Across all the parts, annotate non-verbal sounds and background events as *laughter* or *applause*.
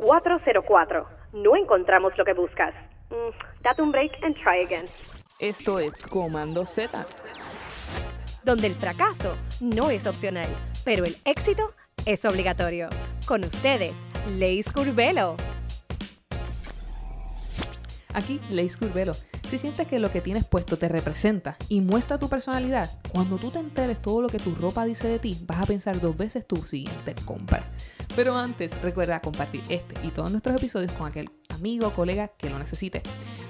404. No encontramos lo que buscas. Mm, date un break and try again. Esto es Comando Z. Donde el fracaso no es opcional, pero el éxito es obligatorio. Con ustedes, Leis Curvelo. Aquí, Leis Curvelo. Si sientes que lo que tienes puesto te representa y muestra tu personalidad, cuando tú te enteres todo lo que tu ropa dice de ti, vas a pensar dos veces tu siguiente compra. Pero antes, recuerda compartir este y todos nuestros episodios con aquel amigo o colega que lo necesite.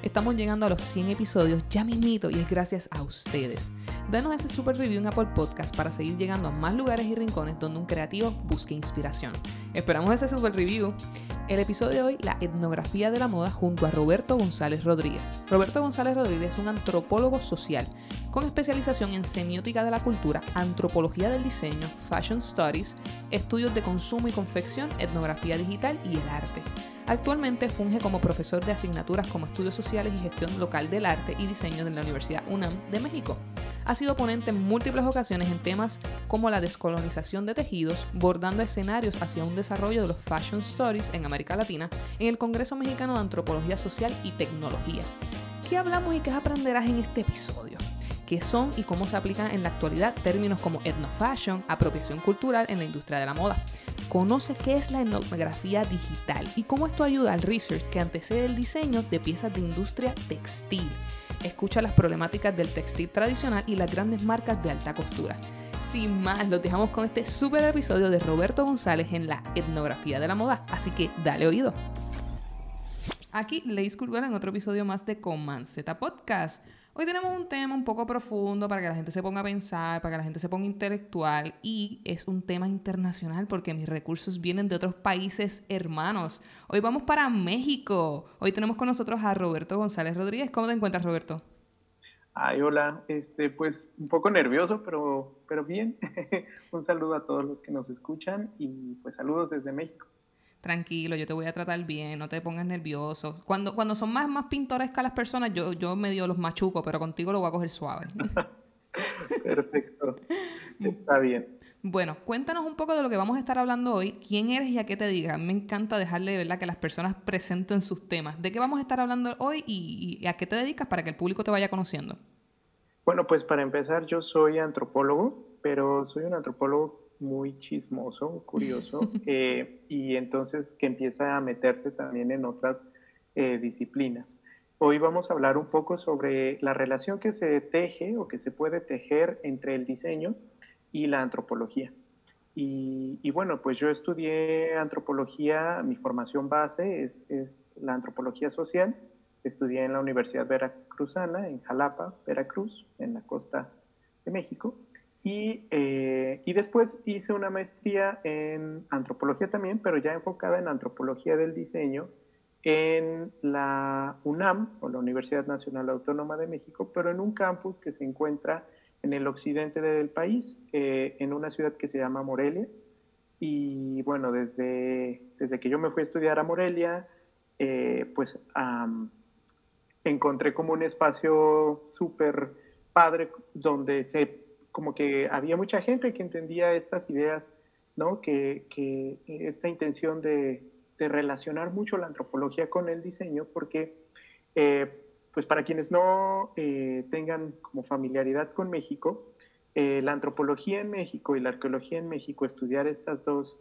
Estamos llegando a los 100 episodios ya mismito y es gracias a ustedes. Danos ese super review en Apple Podcast para seguir llegando a más lugares y rincones donde un creativo busque inspiración. Esperamos ese super review. El episodio de hoy, la etnografía de la moda junto a Roberto González Rodríguez. Roberto González Rodríguez es un antropólogo social con especialización en semiótica de la cultura, antropología del diseño, fashion studies, estudios de consumo y etnografía digital y el arte. Actualmente funge como profesor de asignaturas como estudios sociales y gestión local del arte y diseño de la Universidad UNAM de México. Ha sido ponente en múltiples ocasiones en temas como la descolonización de tejidos, bordando escenarios hacia un desarrollo de los fashion stories en América Latina en el Congreso Mexicano de Antropología Social y Tecnología. ¿Qué hablamos y qué aprenderás en este episodio? qué son y cómo se aplican en la actualidad términos como etnofashion, apropiación cultural en la industria de la moda. Conoce qué es la etnografía digital y cómo esto ayuda al research que antecede el diseño de piezas de industria textil. Escucha las problemáticas del textil tradicional y las grandes marcas de alta costura. Sin más, los dejamos con este super episodio de Roberto González en la etnografía de la moda, así que dale oído. Aquí Leis Curvela en otro episodio más de Comanceta Podcast. Hoy tenemos un tema un poco profundo para que la gente se ponga a pensar, para que la gente se ponga intelectual y es un tema internacional porque mis recursos vienen de otros países hermanos. Hoy vamos para México. Hoy tenemos con nosotros a Roberto González Rodríguez. ¿Cómo te encuentras, Roberto? Ay, hola. Este, pues un poco nervioso, pero, pero bien. *laughs* un saludo a todos los que nos escuchan y pues saludos desde México tranquilo, yo te voy a tratar bien, no te pongas nervioso. Cuando, cuando son más, más pintorescas las personas, yo, yo medio los machuco, pero contigo lo voy a coger suave. *laughs* Perfecto. *laughs* Está bien. Bueno, cuéntanos un poco de lo que vamos a estar hablando hoy. ¿Quién eres y a qué te digas? Me encanta dejarle ¿verdad? que las personas presenten sus temas. ¿De qué vamos a estar hablando hoy y, y a qué te dedicas para que el público te vaya conociendo? Bueno, pues para empezar, yo soy antropólogo, pero soy un antropólogo muy chismoso, curioso, *laughs* eh, y entonces que empieza a meterse también en otras eh, disciplinas. Hoy vamos a hablar un poco sobre la relación que se teje o que se puede tejer entre el diseño y la antropología. Y, bueno, pues yo estudié antropología, mi formación base es, es, la antropología social. Estudié en la Universidad Veracruzana, en Jalapa, Veracruz, en la costa de México. Y, eh, y, después hice una maestría en antropología también, pero ya enfocada en antropología del diseño en la UNAM, o la Universidad Nacional Autónoma de México, pero en un campus que se encuentra en el occidente del país, eh, en una ciudad que se llama Morelia. Y bueno, desde, desde que yo me fui a estudiar a Morelia, eh, pues encontré como un espacio súper padre donde se como que había mucha gente que entendía estas ideas, ¿no? Que, que esta intención de, de, relacionar mucho la antropología con el diseño, porque, eh, pues para quienes no eh, tengan como familiaridad con México, eh, la antropología en México y la arqueología en México, estudiar estas dos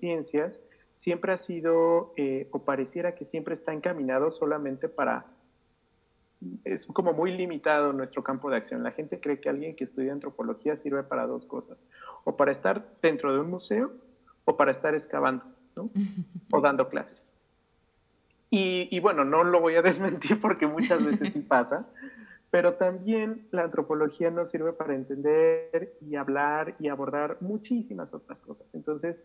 ciencias, siempre ha sido, o pareciera que siempre está encaminado solamente para es como muy limitado nuestro campo de acción. La gente cree que alguien que estudia antropología sirve para dos cosas, o para estar dentro de un museo o para estar excavando, ¿no? *laughs* o dando clases. Y, y, bueno, no lo voy a *laughs* desmentir porque muchas veces sí pasa, pero también la antropología nos sirve para entender y hablar y abordar muchísimas otras cosas. Entonces,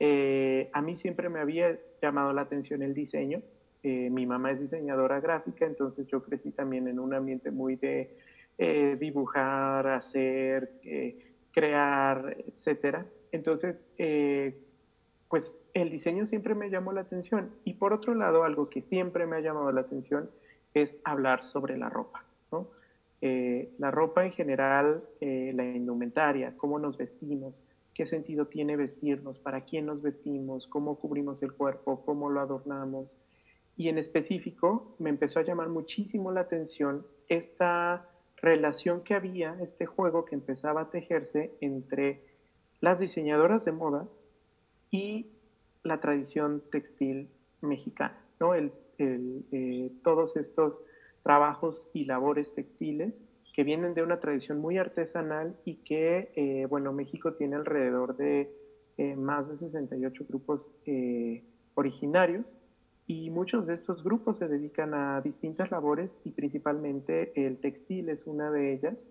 eh, a mí siempre me había llamado la atención el diseño, eh, mi mamá es diseñadora gráfica, entonces yo crecí también en un ambiente muy de eh, dibujar, hacer, eh, crear, etcétera. Entonces, pues el diseño siempre me llamó la atención. Y por otro lado, algo que siempre me ha llamado la atención es hablar sobre la ropa. la ropa en general, la indumentaria, cómo nos vestimos, qué sentido tiene vestirnos, para quién nos vestimos, cómo cubrimos el cuerpo, cómo lo adornamos. Y en específico me empezó a llamar muchísimo la atención esta relación que había, este juego que empezaba a tejerse entre las diseñadoras de moda y la tradición textil mexicana, ¿no? El, eh, todos estos trabajos y labores textiles que vienen de una tradición muy artesanal y que, eh, bueno, México tiene alrededor de eh, más de 68 grupos originarios y muchos de estos grupos se dedican a distintas labores y principalmente el textil es una de ellas.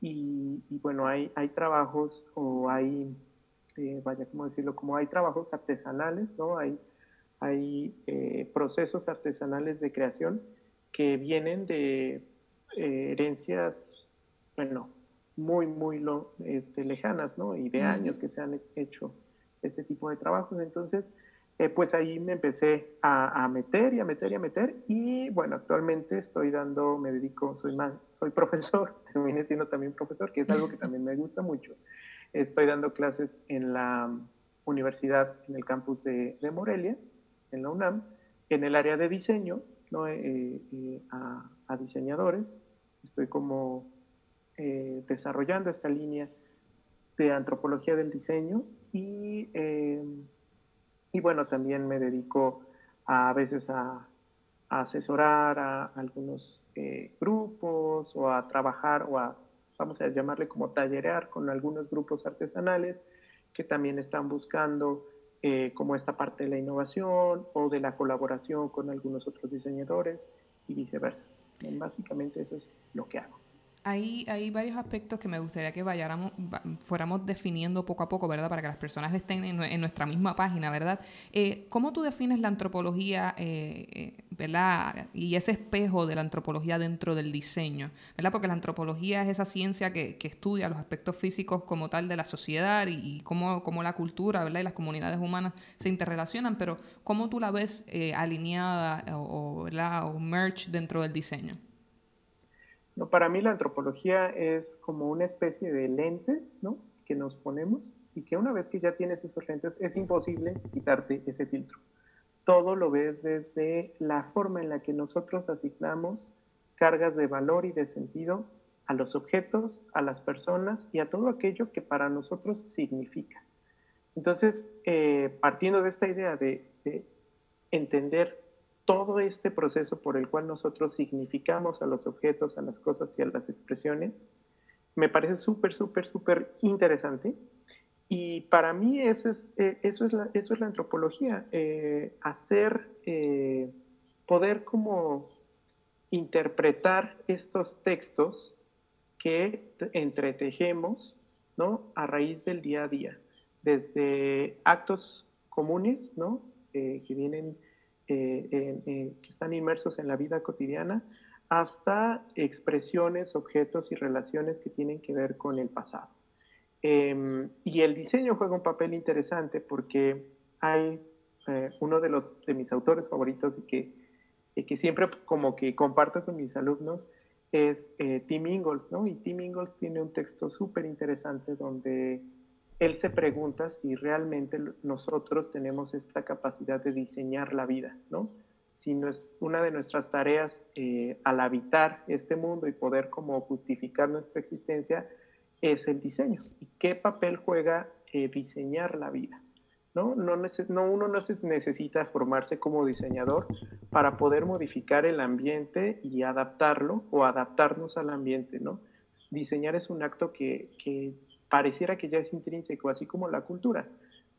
Y, bueno, hay, hay trabajos o hay, eh, vaya, ¿cómo decirlo? Como hay trabajos artesanales, ¿no? Hay, hay eh, procesos artesanales de creación que vienen de eh, herencias, bueno, muy, muy lo, este, lejanas, ¿no? Y de años que se han hecho este tipo de trabajos. Entonces, eh, pues ahí me empecé a, meter y a meter y a meter y bueno, actualmente estoy dando, me dedico, soy más, soy profesor, *laughs* terminé siendo también profesor, que es algo que también me gusta mucho. Estoy dando clases en la universidad, en el campus de, Morelia, en la UNAM, en el área de diseño, ¿no? Eh, eh, a, diseñadores. Estoy como desarrollando esta línea de antropología del diseño y y bueno, también me dedico a, veces a, asesorar a algunos eh, grupos o a trabajar o a, vamos a llamarle como tallerear con algunos grupos artesanales que también están buscando eh, como esta parte de la innovación o de la colaboración con algunos otros diseñadores y viceversa. Básicamente eso es lo que hago. Hay, hay varios aspectos que me gustaría que vayáramos, fuéramos definiendo poco a poco, ¿verdad? Para que las personas estén en, nuestra misma página, ¿verdad? Eh, ¿Cómo tú defines la antropología, eh, eh, ¿verdad? Y ese espejo de la antropología dentro del diseño, ¿verdad? Porque la antropología es esa ciencia que, estudia los aspectos físicos como tal de la sociedad y, cómo, la cultura, ¿verdad? Y las comunidades humanas se interrelacionan, pero ¿cómo tú la ves alineada o, o dentro del diseño? No, para mí la antropología es como una especie de lentes ¿no? que nos ponemos y que una vez que ya tienes esos lentes es imposible quitarte ese filtro. Todo lo ves desde la forma en la que nosotros asignamos cargas de valor y de sentido a los objetos, a las personas y a todo aquello que para nosotros significa. Entonces, eh, partiendo de esta idea de, de entender todo este proceso por el cual nosotros significamos a los objetos, a las cosas y a las expresiones, me parece súper, súper, súper interesante. Y para mí eso es, eh, eso es, la, eso es la antropología, eh, hacer, eh, poder como interpretar estos textos que entretejemos ¿no? a raíz del día a día, desde actos comunes ¿no? que vienen que están inmersos en la vida cotidiana, hasta expresiones, objetos y relaciones que tienen que ver con el pasado. Em, y el diseño juega un papel interesante porque hay eh, uno de, los, de mis autores favoritos y que, que siempre como que comparto con mis alumnos es eh, Tim Ingalls, ¿no? Y Tim Ingalls tiene un texto súper interesante donde él se pregunta si realmente nosotros tenemos esta capacidad de diseñar la vida, ¿no? Si no es una de nuestras tareas eh, al habitar este mundo y poder como justificar nuestra existencia es el diseño. ¿Y qué papel juega eh, diseñar la vida? ¿no? No, no, uno no necesita formarse como diseñador para poder modificar el ambiente y adaptarlo o adaptarnos al ambiente, ¿no? Diseñar es un acto que, que pareciera que ya es intrínseco, así como la cultura.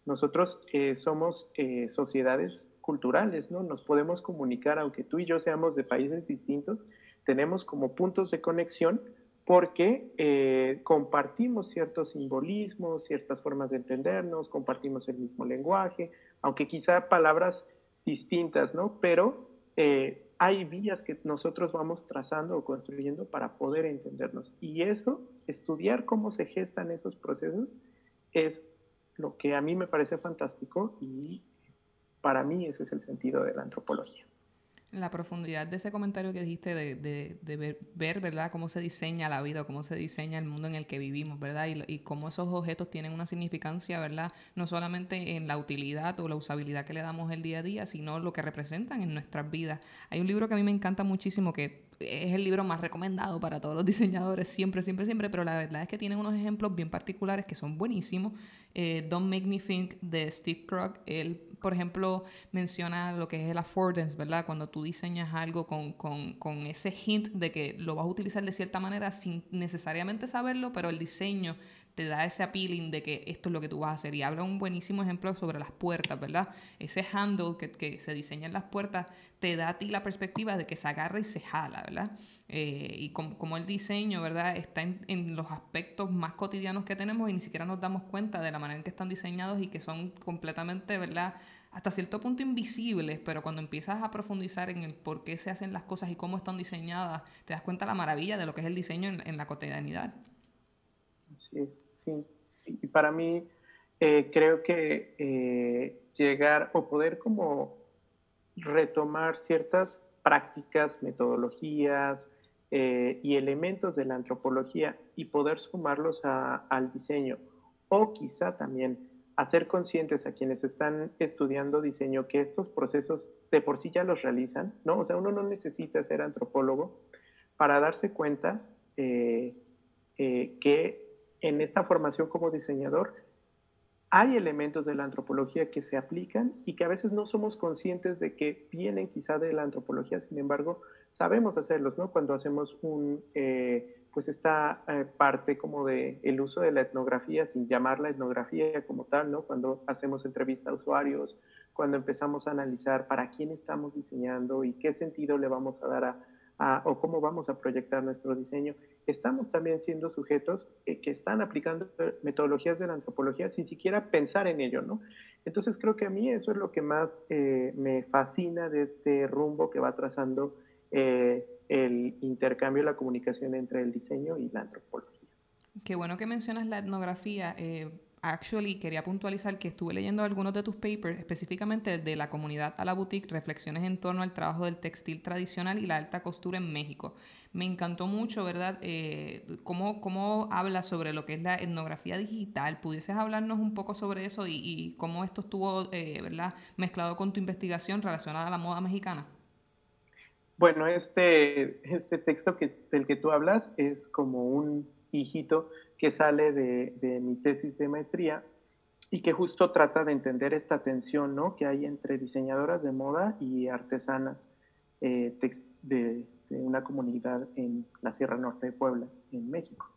Nosotros eh, somos eh, sociedades culturales, ¿no? Nos podemos comunicar, aunque tú y yo seamos de países distintos, tenemos como puntos de conexión porque eh, compartimos ciertos simbolismos, ciertas formas de entendernos, compartimos el mismo lenguaje, aunque quizá palabras distintas, ¿no? Pero hay vías que nosotros vamos trazando o construyendo para poder entendernos. Y eso, estudiar cómo se gestan esos procesos, es lo que a mí me parece fantástico y para mí ese es el sentido de la antropología. La profundidad de ese comentario que dijiste de, de, de ver, ¿verdad?, cómo se diseña la vida, cómo se diseña el mundo en el que vivimos, ¿verdad? Y, y, cómo esos objetos tienen una significancia, ¿verdad? No solamente en la utilidad o la usabilidad que le damos el día a día, sino lo que representan en nuestras vidas. Hay un libro que a mí me encanta muchísimo que es el libro más recomendado para todos los *laughs* diseñadores, siempre, siempre, siempre, pero la verdad es que tiene unos ejemplos bien particulares que son buenísimos. Eh, Don't Make Me Think de Steve Krug, él por ejemplo, menciona lo que es el affordance, ¿verdad? Cuando tú diseñas algo con, con, con, ese hint de que lo vas a utilizar de cierta manera sin necesariamente saberlo, pero el diseño te da ese appealing de que esto es lo que tú vas a hacer. Y habla un buenísimo ejemplo sobre las puertas, ¿verdad? Ese handle que, que se diseña en las puertas te da a ti la perspectiva de que se agarra y se jala, ¿verdad? Eh, y como, el diseño, ¿verdad? Está en, en, los aspectos más cotidianos que tenemos y ni siquiera nos damos cuenta de la manera en que están diseñados y que son completamente, ¿verdad? Hasta cierto punto invisibles, pero cuando empiezas a profundizar en el por qué se hacen las cosas y cómo están diseñadas, te das cuenta la maravilla de lo que es el diseño en, la cotidianidad. Así es, sí. Y para mí eh, creo que eh, llegar o poder como retomar ciertas prácticas, metodologías eh, y elementos de la antropología y poder sumarlos al diseño o quizá también hacer conscientes a quienes están estudiando diseño que estos procesos de por sí ya los realizan, ¿no? O sea, uno no necesita ser antropólogo para darse cuenta eh, eh, que en esta formación como diseñador hay elementos de la antropología que se aplican y que a veces no somos conscientes de que vienen quizá de la antropología, sin embargo, sabemos hacerlos, ¿no? Cuando hacemos un... Eh, pues esta eh, parte como de el uso de la etnografía sin llamarla etnografía como tal, ¿no? Cuando hacemos entrevista a usuarios, cuando empezamos a analizar para quién estamos diseñando y qué sentido le vamos a dar a, o cómo vamos a proyectar nuestro diseño, estamos también siendo sujetos eh, que están aplicando metodologías de la antropología sin siquiera pensar en ello, ¿no? Entonces creo que a mí eso es lo que más eh, me fascina de este rumbo que va trazando eh, el intercambio la comunicación entre el diseño y la antropología. Qué bueno que mencionas la etnografía. Eh, actually, quería puntualizar que estuve leyendo algunos de tus papers, específicamente el de la comunidad a la boutique, reflexiones en torno al trabajo del textil tradicional y la alta costura en México. Me encantó mucho, ¿verdad? Eh, cómo, cómo habla sobre lo que es la etnografía digital. ¿Pudieses hablarnos un poco sobre eso y, y cómo esto estuvo, eh, ¿verdad?, mezclado con tu investigación relacionada a la moda mexicana. Bueno, este, este texto que, del que tú hablas es como un hijito que sale de, mi tesis de maestría y que justo trata de entender esta tensión ¿no? que hay entre diseñadoras de moda y artesanas eh, de, una comunidad en la Sierra Norte de Puebla, en México.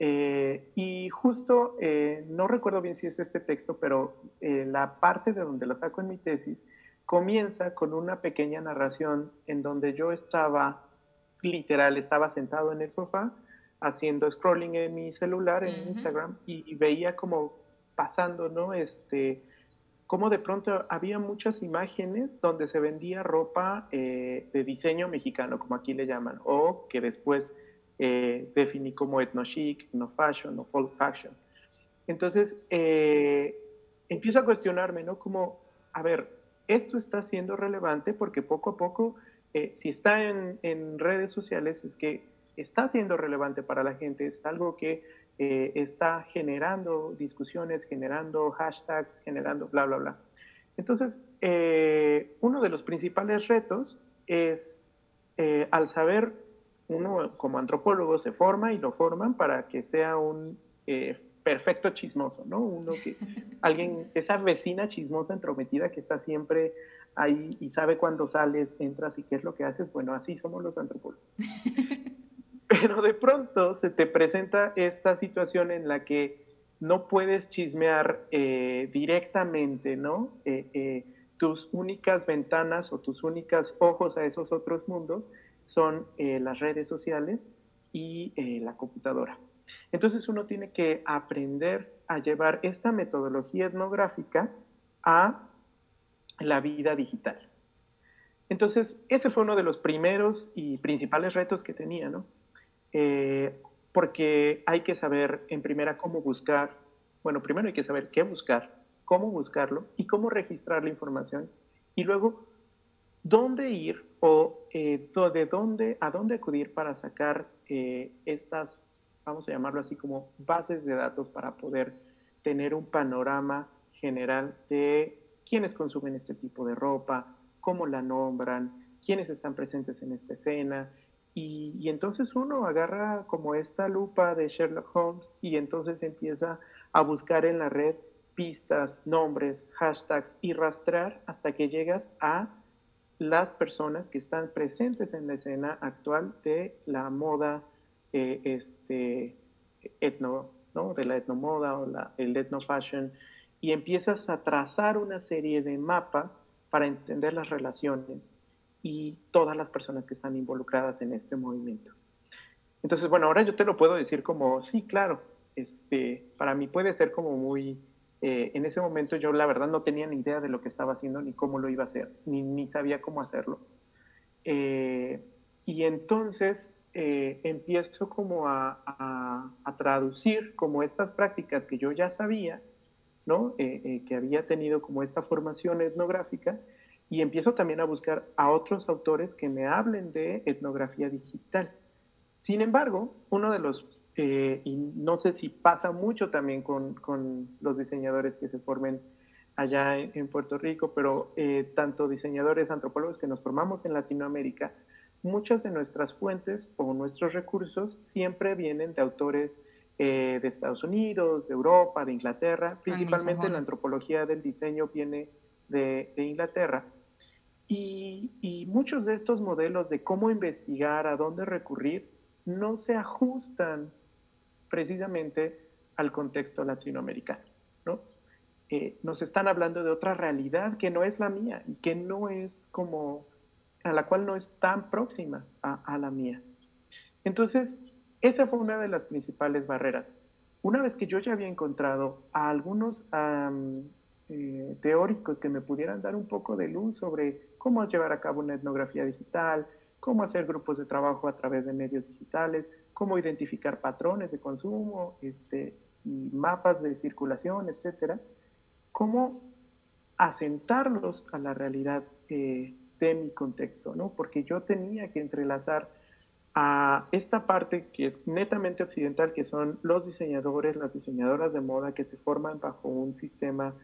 Eh, y justo, eh, no recuerdo bien si es este texto, pero la parte de donde lo saco en mi tesis comienza con una pequeña narración en donde yo estaba, literal, estaba sentado en el sofá haciendo scrolling en mi celular, en Instagram, y, veía como pasando, ¿no? Este, como de pronto había muchas imágenes donde se vendía ropa eh, de diseño mexicano, como aquí le llaman, o que después eh, definí como etno chic, no fashion, no folk fashion. Entonces, eh, empiezo a cuestionarme, ¿no? Como, a ver, esto está siendo relevante porque poco a poco, eh, si está en, redes sociales, es que está siendo relevante para la gente, es algo que eh, está generando discusiones, generando hashtags, generando bla, bla, bla. Entonces, eh, uno de los principales retos es, al saber, uno como antropólogo se forma y lo forman para que sea un perfecto chismoso, ¿no? Uno que, alguien, esa vecina chismosa entrometida que está siempre ahí y sabe cuándo sales, entras y qué es lo que haces, bueno, así somos los antropólogos. *laughs* Pero de pronto se te presenta esta situación en la que no puedes chismear eh, directamente, ¿no? Eh, eh, tus únicas ventanas o tus únicas ojos a esos otros mundos son las redes sociales y la computadora. Entonces uno tiene que aprender a llevar esta metodología etnográfica a la vida digital. Entonces, ese fue uno de los primeros y principales retos que tenía, ¿no? Eh, porque hay que saber, en primera, cómo buscar, bueno, primero hay que saber qué buscar, cómo buscarlo y cómo registrar la información, y luego dónde ir o eh, de dónde, a dónde acudir para sacar eh, estas, vamos a llamarlo así como bases de datos para poder tener un panorama general de quiénes consumen este tipo de ropa, cómo la nombran, quiénes están presentes en esta escena. Y, y, entonces uno agarra como esta lupa de Sherlock Holmes y entonces empieza a buscar en la red pistas, nombres, hashtags y rastrear hasta que llegas a las personas que están presentes en la escena actual de la moda eh, este, etno, ¿no? de la etnomoda o la, el etno fashion, y empiezas a trazar una serie de mapas para entender las relaciones y todas las personas que están involucradas en este movimiento. Entonces, bueno, ahora yo te lo puedo decir como, sí, claro, este, para mí puede ser como muy eh, en ese momento yo la verdad no tenía ni idea de lo que estaba haciendo ni cómo lo iba a hacer, ni, sabía cómo hacerlo. Eh, y entonces eh, empiezo como a, traducir como estas prácticas que yo ya sabía, ¿no? que había tenido como esta formación etnográfica, y empiezo también a buscar a otros autores que me hablen de etnografía digital. Sin embargo, uno de los eh, y no sé si pasa mucho también con, con los diseñadores que se formen allá en, Puerto Rico, pero eh, tanto diseñadores, antropólogos que nos formamos en Latinoamérica, muchas de nuestras fuentes o nuestros recursos siempre vienen de autores eh, de Estados Unidos, de Europa, de Inglaterra, principalmente la antropología del diseño viene de, de Inglaterra. Y, y, muchos de estos modelos de cómo investigar, a dónde recurrir, no se ajustan precisamente al contexto latinoamericano. ¿no? Eh, nos están hablando de otra realidad que no es la mía y que no es como, a la cual no es tan próxima a, la mía. Entonces, esa fue una de las principales barreras. Una vez que yo ya había encontrado a algunos eh, teóricos que me pudieran dar un poco de luz sobre cómo llevar a cabo una etnografía digital, cómo hacer grupos de trabajo a través de medios digitales, cómo identificar patrones de consumo este, y mapas de circulación, etcétera, cómo asentarlos a la realidad eh, de mi contexto, ¿no? Porque yo tenía que entrelazar a esta parte que es netamente occidental, que son los diseñadores, las diseñadoras de moda que se forman bajo un sistema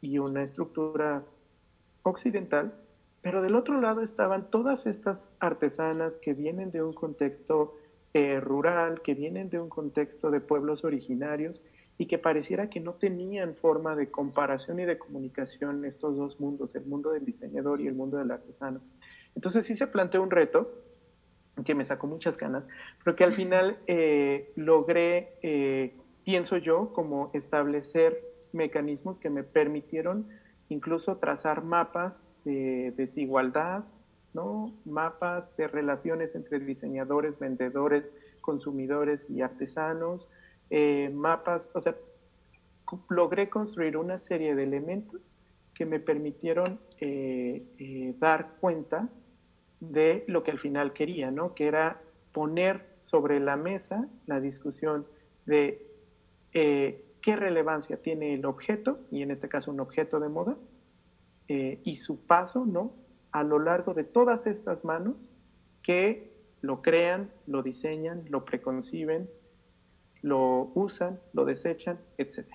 y una estructura occidental, pero del otro lado estaban todas estas artesanas que vienen de un contexto eh, rural, que vienen de un contexto de pueblos originarios y que pareciera que no tenían forma de comparación y de comunicación estos dos mundos, el mundo del diseñador y el mundo del artesano. Entonces sí se planteó un reto que me sacó muchas ganas, pero que al final eh, logré, eh, pienso yo, como establecer mecanismos que me permitieron incluso trazar mapas de desigualdad, ¿no? mapas de relaciones entre diseñadores, vendedores, consumidores y artesanos, eh, mapas, o sea, logré construir una serie de elementos que me permitieron eh, eh, dar cuenta de lo que al final quería, ¿no? que era poner sobre la mesa la discusión de qué relevancia tiene el objeto, y en este caso un objeto de moda, y su paso, ¿no? a lo largo de todas estas manos que lo crean, lo diseñan, lo preconciben, lo usan, lo desechan, etc.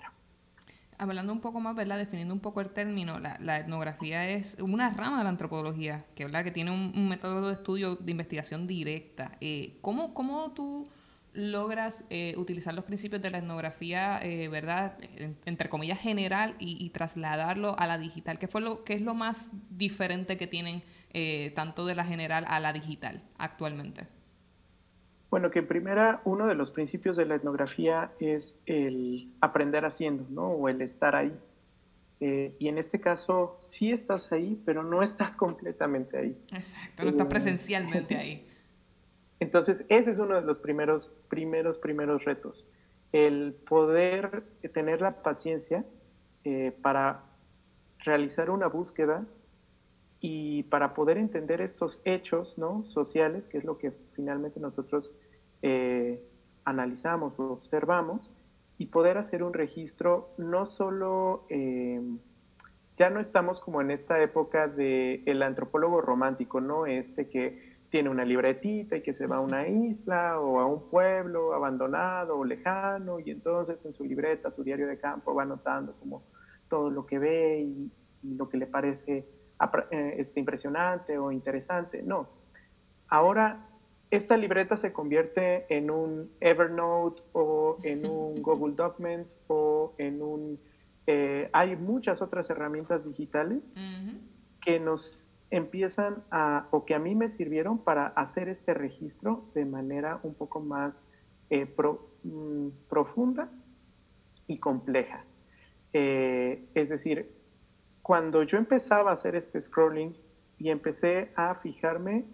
Hablando un poco más, ¿verdad? Definiendo un poco el término, la, etnografía es una rama de la antropología que, que tiene un, método de estudio de investigación directa. Eh, ¿cómo, ¿Cómo tú logras eh, utilizar los principios de la etnografía, eh, ¿verdad? entre comillas, general y, trasladarlo a la digital. ¿Qué, fue lo, ¿Qué es lo más diferente que tienen eh, tanto de la general a la digital actualmente? Bueno, que primera, uno de los principios de la etnografía es el aprender haciendo, ¿no? O el estar ahí. y en este caso, sí estás ahí, pero no estás *laughs* completamente ahí. Exacto, no estás presencialmente ahí. *laughs* Entonces, ese es uno de los primeros, primeros, primeros retos. El poder tener la paciencia eh, para realizar una búsqueda y para poder entender estos hechos ¿no? sociales, que es lo que finalmente nosotros eh, analizamos o observamos, y poder hacer un registro no solo eh, ya no estamos como en esta época de el antropólogo romántico, ¿no? Este que tiene una libretita y que se va a una isla o a un pueblo abandonado o lejano y entonces en su libreta, su diario de campo va anotando como todo lo que ve y, lo que le parece eh, este, impresionante o interesante. No, ahora esta libreta se convierte en un Evernote o en un *laughs* Google Documents o en un... Eh, hay muchas otras herramientas digitales que nos empiezan a, o que a mí me sirvieron para hacer este registro de manera un poco más eh, mm, profunda y compleja. Eh, es decir, cuando yo empezaba a hacer este scrolling y empecé a fijarme,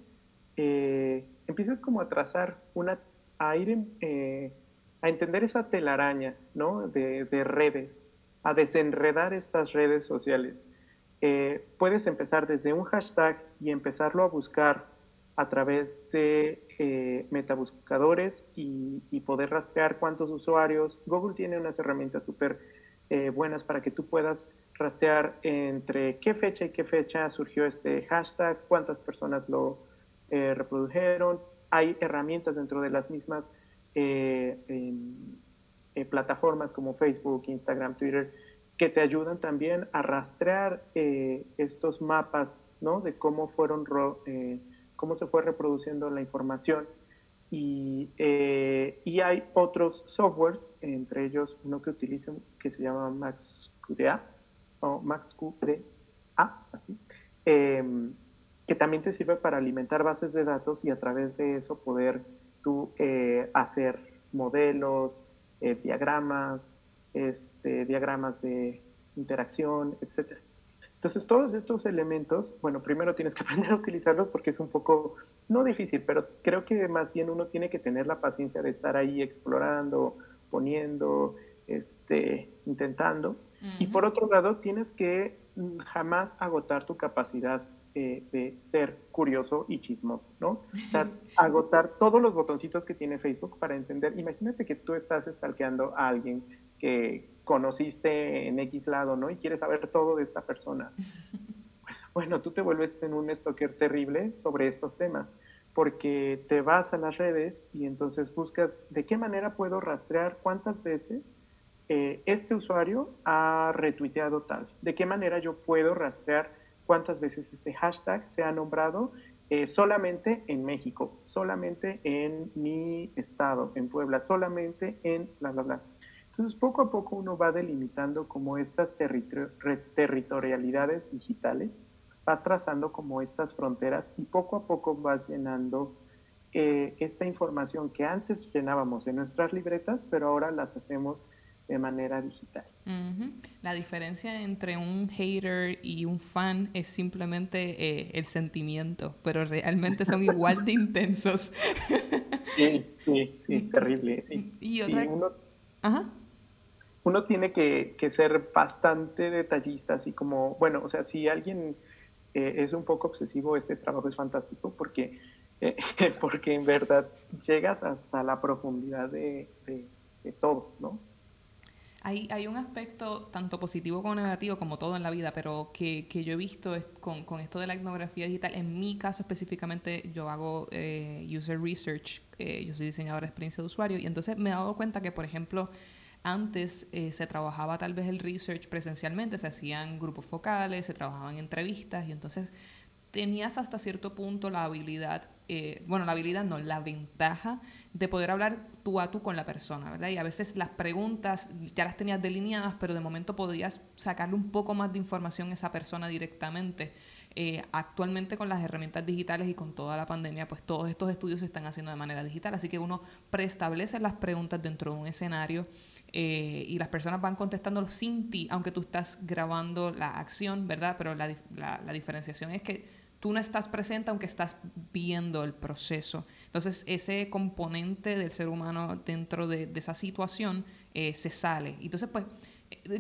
eh, empiezas como a trazar una, a ir, a entender esa telaraña, ¿no? De, de redes, a desenredar estas redes sociales eh, puedes empezar desde un hashtag y empezarlo a buscar a través de eh, metabuscadores y, poder rastrear cuántos usuarios. Google tiene unas herramientas súper eh, buenas para que tú puedas rastrear entre qué fecha y qué fecha surgió este hashtag, cuántas personas lo reprodujeron. Hay herramientas dentro de las mismas em, plataformas como Facebook, Instagram, Twitter, que te ayudan también a rastrear eh, estos mapas, ¿no? De cómo fueron, eh, cómo se fue reproduciendo la información. Y, eh, y, hay otros softwares, entre ellos uno que utilizan que se llama MaxQDA, o MaxQDA, así, em, que también te sirve para alimentar bases de datos y a través de eso poder tú hacer modelos, diagramas, este, diagramas de interacción, etc. Entonces, todos estos elementos, bueno, primero tienes que *laughs* aprender a utilizarlos porque es un poco, no difícil, pero creo que más bien uno tiene que tener la paciencia de estar ahí explorando, poniendo, este, intentando. Y por otro lado, tienes que mm, jamás agotar tu capacidad eh, de ser curioso y chismoso, ¿no? O sea, *laughs* agotar todos los botoncitos que tiene Facebook para entender. Imagínate que tú estás stalkeando a alguien que conociste en X lado, ¿no? Y quieres saber todo de esta persona. *laughs* bueno, tú te vuelves en un stalker terrible sobre estos temas, porque te vas a las redes y entonces buscas de qué manera puedo rastrear cuántas veces eh, este usuario ha retuiteado tal, de qué manera yo puedo rastrear cuántas veces este hashtag se ha nombrado eh, solamente en México, solamente en mi estado, en Puebla, solamente en bla, bla, bla. Entonces, poco a poco uno va delimitando como estas territorialidades digitales, va trazando como estas fronteras y poco a poco vas llenando eh, esta información que antes llenábamos en nuestras libretas, pero ahora las hacemos de manera digital. La diferencia entre un hater y un fan es simplemente eh, el sentimiento, pero realmente son igual de intensos. sí, sí, sí, terrible. Y otra... Ajá uno tiene que, ser bastante detallista, así como, bueno, o sea, si alguien eh, es un poco obsesivo, este trabajo es fantástico porque, eh, *laughs* porque en verdad llegas hasta la profundidad de, todo, ¿no? Hay, hay, un aspecto tanto positivo como negativo, como todo en la vida, pero que, yo he visto con, con, esto de la etnografía digital. En mi caso específicamente, yo hago eh, user research, yo soy diseñadora de experiencia de usuario, y entonces me he dado cuenta que, por ejemplo, antes eh, se trabajaba tal vez el research presencialmente, se hacían grupos focales, se trabajaban entrevistas y entonces tenías hasta cierto punto la habilidad, eh, bueno, la habilidad no, la ventaja de poder hablar tú a tú con la persona, ¿verdad? Y a veces las preguntas ya las tenías delineadas, pero de momento podías sacarle un poco más de información a esa persona directamente. Eh, actualmente con las herramientas digitales y con toda la pandemia, pues todos estos estudios se están haciendo de manera digital, así que uno preestablece las preguntas dentro de un escenario eh, y las personas van contestándolo sin ti, aunque tú estás grabando la acción, ¿verdad? Pero la, la, diferenciación es que tú no estás presente aunque estás viendo el proceso. Entonces, ese componente del ser humano dentro de, esa situación eh, se sale. Entonces, pues,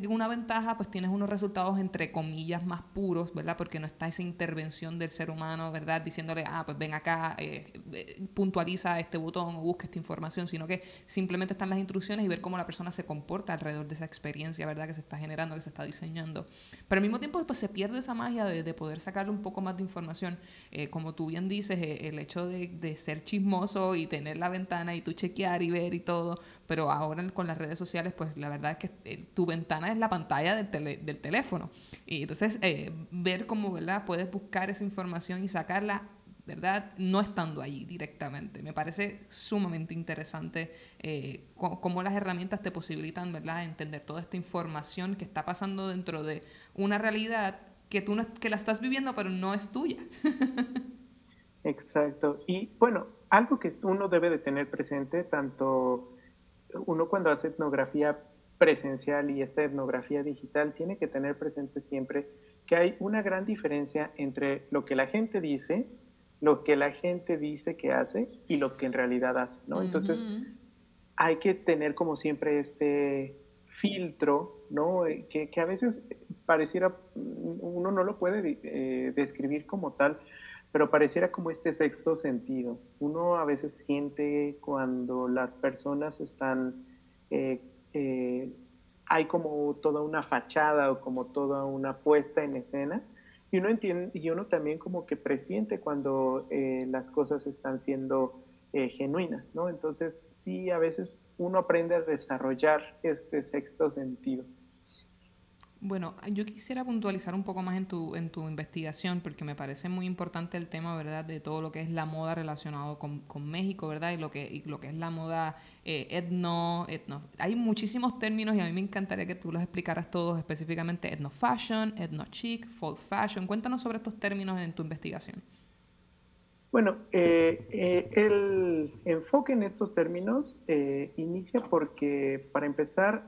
una ventaja, pues tienes unos resultados entre comillas más puros, ¿verdad? Porque no está esa intervención del ser humano, ¿verdad? Diciéndole, ah, pues ven acá, eh, eh, puntualiza este botón o busca esta información, sino que simplemente están las instrucciones y ver cómo la persona se comporta alrededor de esa experiencia, ¿verdad? Que se está generando, que se está diseñando. Pero al mismo tiempo, pues se pierde esa magia de, de poder sacarle un poco más de información. como tú bien dices, el hecho de, de ser chismoso y tener la ventana y tú chequear y ver y todo, pero ahora con las redes sociales, pues la verdad es que tu ventana es la pantalla del, del teléfono. Y entonces, eh, ver cómo, ¿verdad? Puedes buscar esa información y sacarla, ¿verdad? No estando allí directamente. Me parece sumamente interesante eh, cómo, las herramientas te posibilitan, ¿verdad? Entender toda esta información que está pasando dentro de una realidad que tú no, que la estás viviendo, pero no es tuya. *laughs* Exacto. Y bueno, algo que uno debe de tener presente, tanto uno cuando hace etnografía presencial y esta etnografía digital tiene que tener presente siempre que hay una gran diferencia entre lo que la gente dice, lo que la gente dice que hace y lo que en realidad hace, ¿no? Entonces, hay que tener como siempre este filtro, ¿no? Eh, que, que a veces pareciera, uno no lo puede eh, describir como tal, pero pareciera como este sexto sentido. Uno a veces siente cuando las personas están eh, eh, hay como toda una fachada o como toda una puesta en escena y uno entiende y uno también como que presiente cuando eh, las cosas están siendo eh, genuinas, ¿no? Entonces sí, a veces uno aprende a desarrollar este sexto sentido. Bueno, yo quisiera puntualizar un poco más en tu, en tu investigación, porque me parece muy importante el tema, ¿verdad?, de todo lo que es la moda relacionado con, con México, ¿verdad?, y lo que, y lo que es la moda eh, etno, etno. Hay muchísimos términos y a mí me encantaría que tú los explicaras todos, específicamente etno fashion, etno chic, folk fashion. Cuéntanos sobre estos términos en tu investigación. Bueno, eh, eh, el enfoque en estos términos eh, inicia porque, para empezar,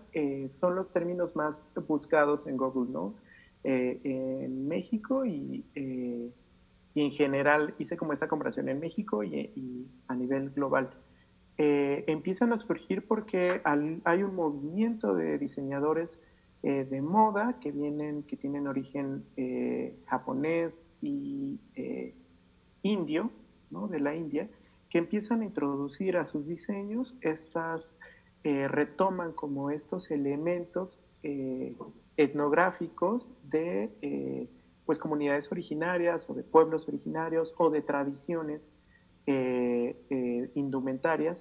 son los términos más buscados en Google, ¿no? en México y, en general, hice como esta comparación en México y, a nivel global. empiezan a surgir porque hay un movimiento de diseñadores de moda que vienen, que tienen origen japonés y indio, ¿no? de la India, que empiezan a introducir a sus diseños estas, eh, retoman como estos elementos eh, etnográficos de eh, pues comunidades originarias o de pueblos originarios o de tradiciones indumentarias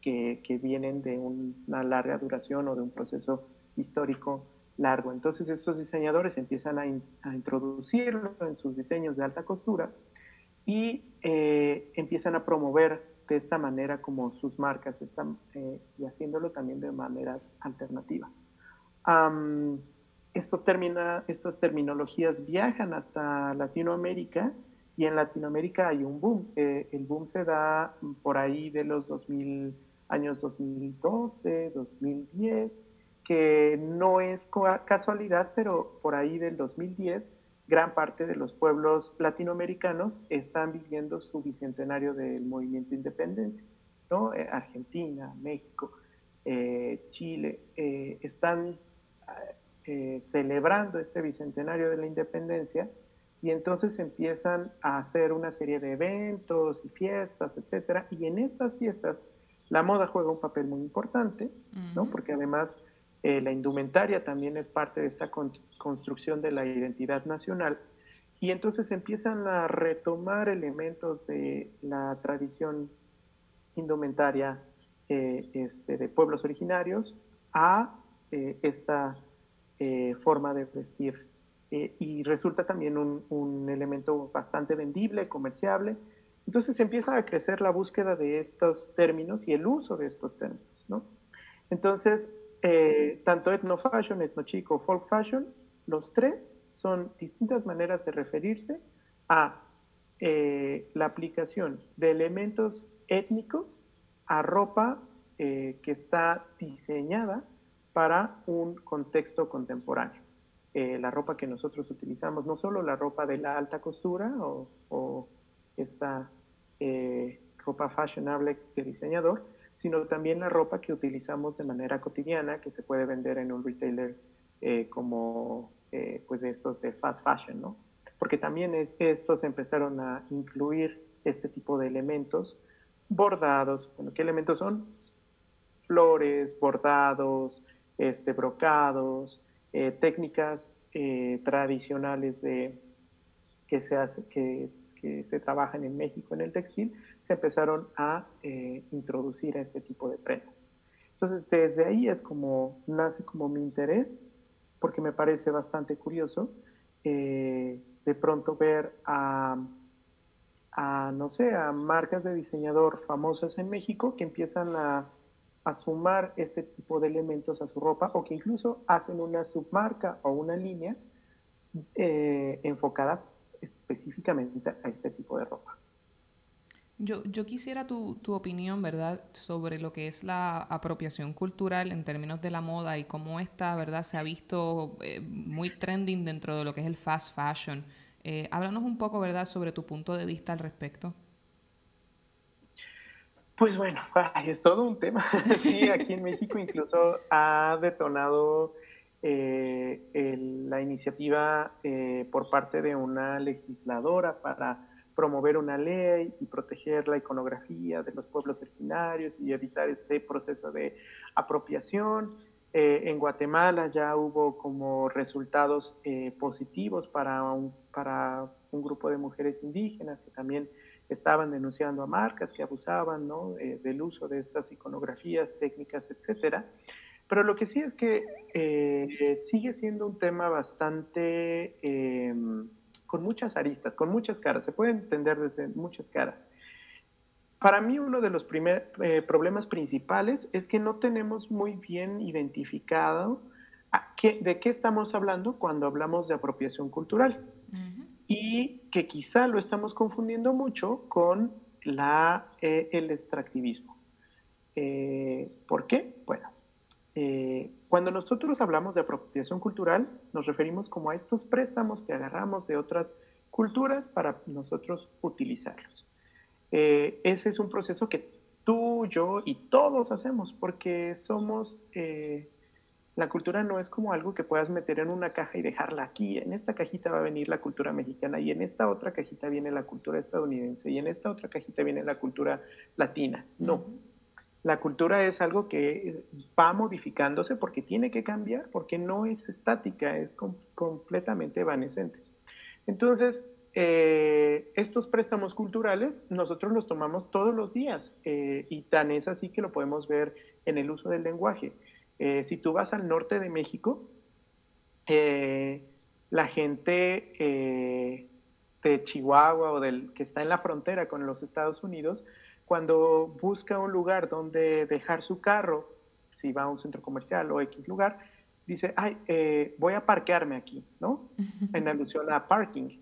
que, que, vienen de una larga duración o de un proceso histórico largo. Entonces estos diseñadores empiezan a, a introducirlo en sus diseños de alta costura y eh, empiezan a promover de esta manera como sus marcas están, eh, y haciéndolo también de manera alternativa. estos estas terminologías viajan hasta Latinoamérica y en Latinoamérica hay un boom. Eh, el boom se da por ahí de los 2000, años 2012, 2010, que no es casualidad, pero por ahí del 2010 gran parte de los pueblos latinoamericanos están viviendo su bicentenario del movimiento independiente. ¿no? Eh, Argentina, México, eh, Chile, eh, están celebrando este bicentenario de la independencia y entonces empiezan a hacer una serie de eventos y fiestas, etcétera, y en estas fiestas la moda juega un papel muy importante, ¿no? Porque además eh, la indumentaria también es parte de esta construcción de la identidad nacional. Y entonces empiezan a retomar elementos de la tradición indumentaria eh, este, de pueblos originarios a eh, esta forma de vestir. y resulta también un, elemento bastante vendible, comerciable. Entonces empieza a crecer la búsqueda de estos términos y el uso de estos términos. ¿no? Entonces, eh, tanto etno fashion, etno folk fashion, los tres son distintas maneras de referirse a eh, la aplicación de elementos étnicos a ropa eh, que está diseñada para un contexto contemporáneo. la ropa que nosotros utilizamos, no solo la ropa de la alta costura o, o esta ropa fashionable de diseñador, sino también la ropa que utilizamos de manera cotidiana, que se puede vender en un retailer como pues de estos de fast fashion, ¿no? Porque también estos empezaron a incluir este tipo de elementos bordados. Bueno, ¿qué elementos son? Flores, bordados, este, brocados, técnicas tradicionales de, que se hace, que, se trabajan en México en el textil, se empezaron a eh, introducir este tipo de prendas. Entonces, desde ahí es como nace como mi interés, porque me parece bastante curioso eh, de pronto ver a, no sé, a marcas de diseñador famosas en México que empiezan a, a sumar este tipo de elementos a su ropa o que incluso hacen una submarca o una línea eh, enfocada específicamente a este tipo de ropa. Yo, yo quisiera tu, tu, opinión, ¿verdad?, sobre lo que es la apropiación cultural en términos de la moda y cómo esta, ¿verdad?, se ha visto eh, muy trending dentro de lo que es el fast fashion. Eh, háblanos un poco, ¿verdad?, sobre tu punto de vista al respecto. Pues bueno, *laughs* es todo un tema. *laughs* sí, aquí en México incluso ha detonado eh, la iniciativa eh, por parte de una legisladora para promover una ley y proteger la iconografía de los pueblos originarios y evitar este proceso de apropiación. Eh, en Guatemala ya hubo como resultados positivos para un, para un grupo de mujeres indígenas que también estaban denunciando a marcas que abusaban ¿no? del uso de estas iconografías, técnicas, etcétera. Pero lo que sí es que eh, sigue siendo un tema bastante em, con muchas aristas, con muchas caras, se puede entender desde muchas caras. Para mí uno de los primer, eh, problemas principales es que no tenemos muy bien identificado qué, de qué estamos hablando cuando hablamos de apropiación cultural. Y que quizá lo estamos confundiendo mucho con la, eh, el extractivismo. ¿Por qué? Bueno, eh, cuando nosotros hablamos de apropiación cultural, nos referimos como a estos préstamos que agarramos de otras culturas para nosotros utilizarlos. Eh, ese es un proceso que tú, yo y todos hacemos porque somos, eh, la cultura no es como algo que puedas meter en una caja y dejarla aquí. En esta cajita va a venir la cultura mexicana y en esta otra cajita viene la cultura estadounidense y en esta otra cajita viene la cultura latina. No la cultura es algo que va modificándose porque tiene que cambiar, porque no es estática, es completamente evanescente. Entonces, eh, estos préstamos culturales nosotros los tomamos todos los días eh, y tan es así que lo podemos ver en el uso del lenguaje. Eh, si tú vas al norte de México, la gente de Chihuahua o del que está en la frontera con los Estados Unidos, cuando busca un lugar donde dejar su carro, si va a un centro comercial o X lugar, dice, ay, eh, voy a parquearme aquí, ¿no? *laughs* En alusión a parking.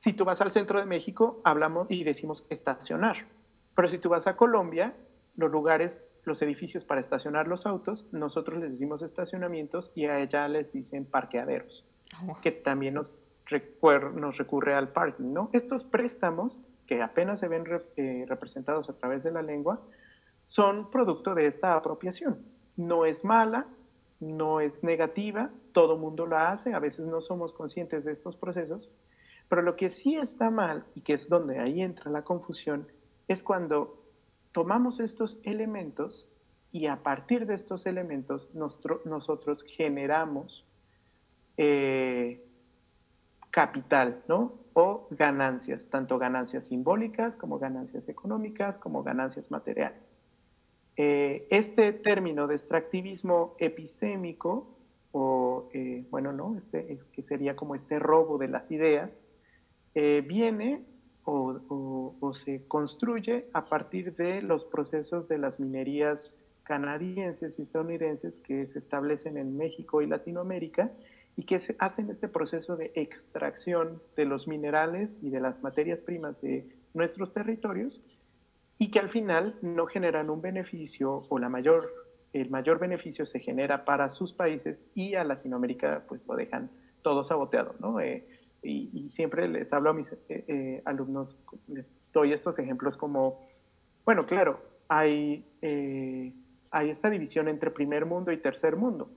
Si tú vas al centro de México, hablamos y decimos estacionar. Pero si tú vas a Colombia, los lugares, los edificios para estacionar los autos, nosotros les decimos estacionamientos y a ella les dicen parqueaderos, oh, que también nos, nos recurre al parking, ¿no? Estos préstamos que apenas se ven eh, representados a través de la lengua, son producto de esta apropiación. No es mala, no es negativa, todo mundo la hace, a veces no somos conscientes de estos procesos, pero lo que sí está mal, y que es donde ahí entra la confusión, es cuando tomamos estos elementos y a partir de estos elementos nosotros generamos eh, capital, ¿no? O ganancias, tanto ganancias simbólicas como ganancias económicas, como ganancias materiales. Eh, este término de extractivismo epistémico, o eh, bueno, ¿no? Este, que sería como este robo de las ideas, eh, viene o, se construye a partir de los procesos de las minerías canadienses y estadounidenses que se establecen en México y Latinoamérica y que hacen este proceso de extracción de los minerales y de las materias primas de nuestros territorios y que al final no generan un beneficio o la mayor, el mayor beneficio se genera para sus países y a Latinoamérica pues lo dejan todo saboteado, ¿no? Eh, y, siempre les hablo a mis eh, eh, alumnos, les doy estos ejemplos como, bueno, claro, hay, hay esta división entre primer mundo y tercer mundo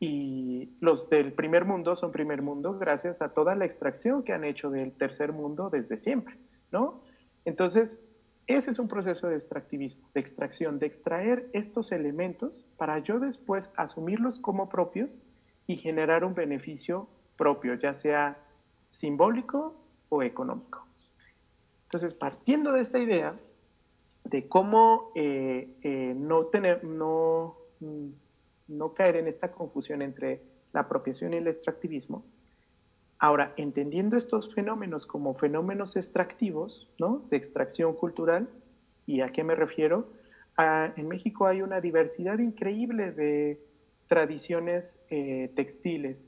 y los del primer mundo son primer mundo gracias a toda la extracción que han hecho del tercer mundo desde siempre, ¿no? Entonces, ese es un proceso de extractivismo, de extracción, de extraer estos elementos para yo después asumirlos como propios y generar un beneficio propio, ya sea simbólico o económico. Entonces, partiendo de esta idea de cómo eh, eh, no, tener, no, mm, no caer en esta confusión entre la apropiación y el extractivismo, ahora, entendiendo estos fenómenos como fenómenos extractivos, ¿no? de extracción cultural, ¿y a qué me refiero? en México hay una diversidad increíble de tradiciones eh, textiles.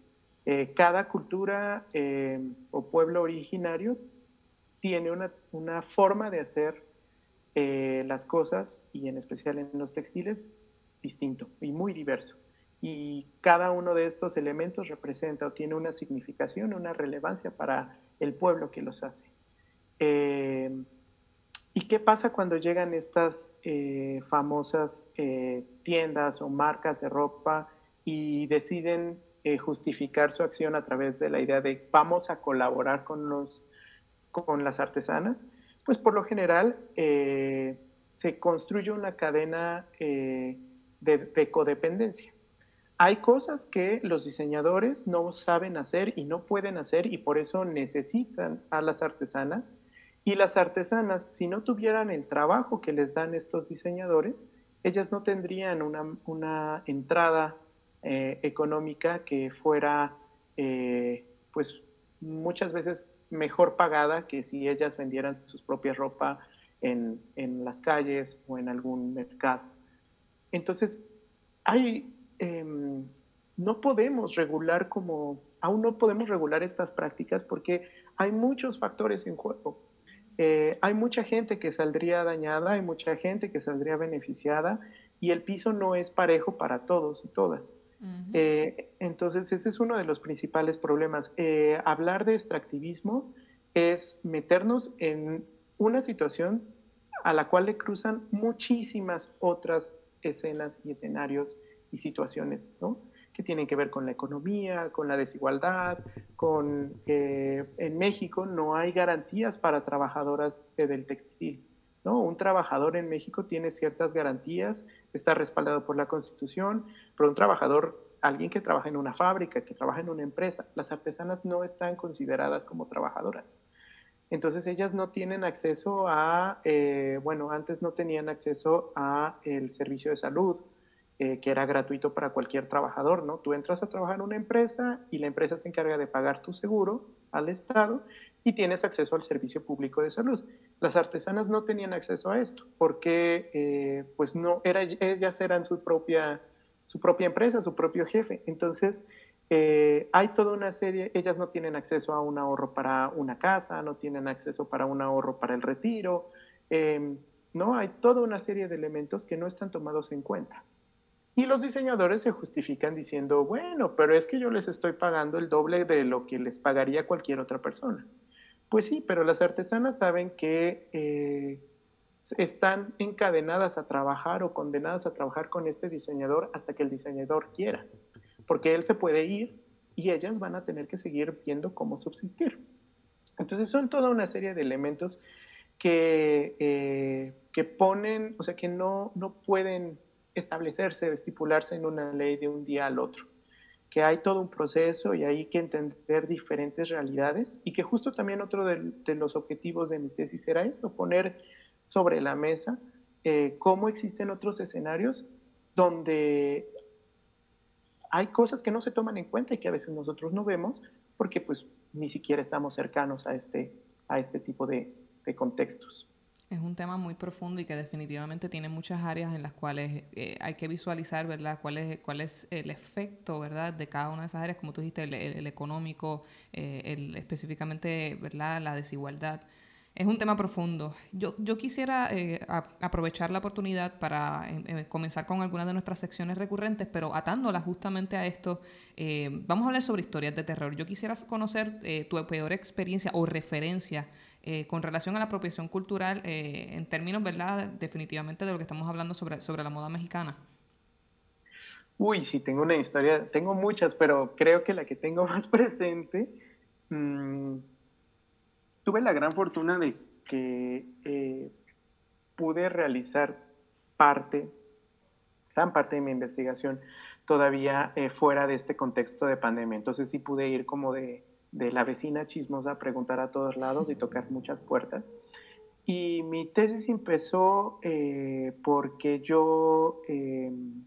cada cultura o pueblo originario tiene una, forma de hacer eh, las cosas, y en especial en los textiles, distinto y muy diverso. Y cada uno de estos elementos representa o tiene una significación, una relevancia para el pueblo que los hace. Eh, ¿Y qué pasa cuando llegan estas eh, famosas tiendas o marcas de ropa y deciden justificar su acción a través de la idea de vamos a colaborar con los con las artesanas, pues por lo general eh, se construye una cadena eh, de, codependencia. Hay cosas que los diseñadores no saben hacer y no pueden hacer y por eso necesitan a las artesanas. Y las artesanas, si no tuvieran el trabajo que les dan estos diseñadores, ellas no tendrían una, entrada eh, económica que fuera, pues muchas veces mejor pagada que si ellas vendieran sus propias ropa en, las calles o en algún mercado. Entonces, hay, em, no podemos regular como, aún no podemos regular estas prácticas porque hay muchos factores en juego. Eh, hay mucha gente que saldría dañada, hay mucha gente que saldría beneficiada y el piso no es parejo para todos y todas. Eh, entonces, ese es uno de los principales problemas. Eh, hablar de extractivismo es meternos en una situación a la cual le cruzan muchísimas otras escenas y escenarios y situaciones, que tienen que ver con la economía, con la desigualdad, con eh, en México no hay garantías para trabajadoras del textil. ¿no? Un trabajador en México tiene ciertas garantías, está respaldado por la Constitución, pero un trabajador, alguien que trabaja en una fábrica, que trabaja en una empresa, las artesanas no están consideradas como trabajadoras. Entonces ellas no tienen acceso a, eh, bueno, antes no tenían acceso a el servicio de salud, eh, que era gratuito para cualquier trabajador, ¿no? Tú entras a trabajar en una empresa y la empresa se encarga de pagar tu seguro al Estado y tienes acceso al servicio público de salud. Las artesanas no tenían acceso a esto porque eh, pues no, era, ellas eran su propia, su propia empresa, su propio jefe. Entonces, eh, hay toda una serie, ellas no tienen acceso a un ahorro para una casa, no tienen acceso para un ahorro para el retiro, em, ¿no? Hay toda una serie de elementos que no están tomados en cuenta. Y los diseñadores se justifican diciendo, bueno, pero es que yo les estoy pagando el doble de lo que les pagaría cualquier otra persona. Pues sí, pero las artesanas saben que eh, están encadenadas a trabajar o condenadas a trabajar con este diseñador hasta que el diseñador quiera, porque él se puede ir y ellas van a tener que seguir viendo cómo subsistir. Entonces son toda una serie de elementos que, eh, que ponen, o sea, que no, no pueden establecerse, estipularse en una ley de un día al otro que hay todo un proceso y hay que entender diferentes realidades y que justo también otro de, los objetivos de mi tesis era esto, poner sobre la mesa eh, cómo existen otros escenarios donde hay cosas que no se toman en cuenta y que a veces nosotros no vemos porque pues ni siquiera estamos cercanos a este, a este tipo de contextos. Es un tema muy profundo y que definitivamente tiene muchas áreas en las cuales eh, hay que visualizar, ¿verdad? Cuál es, cuál es el efecto, ¿verdad? De cada una de esas áreas, como tú dijiste, el, económico, eh, el, específicamente, ¿verdad? La desigualdad. Es un tema profundo. Yo, yo quisiera eh, aprovechar la oportunidad para comenzar con algunas de nuestras secciones recurrentes, pero atándolas justamente a esto, vamos a hablar sobre historias de terror. Yo quisiera conocer tu peor experiencia o referencia eh, con relación a la apropiación cultural eh, en términos, ¿verdad? Definitivamente de lo que estamos hablando sobre, sobre la moda mexicana. Uy, sí, tengo una historia, tengo muchas, pero creo que la que tengo *laughs* más presente, mm, tuve la gran fortuna de que eh, pude realizar parte, gran parte de mi investigación todavía eh, fuera de este contexto de pandemia. Entonces sí pude ir como de, de la vecina chismosa a preguntar a todos lados y tocar muchas puertas. Y mi tesis empezó eh, porque yo, em,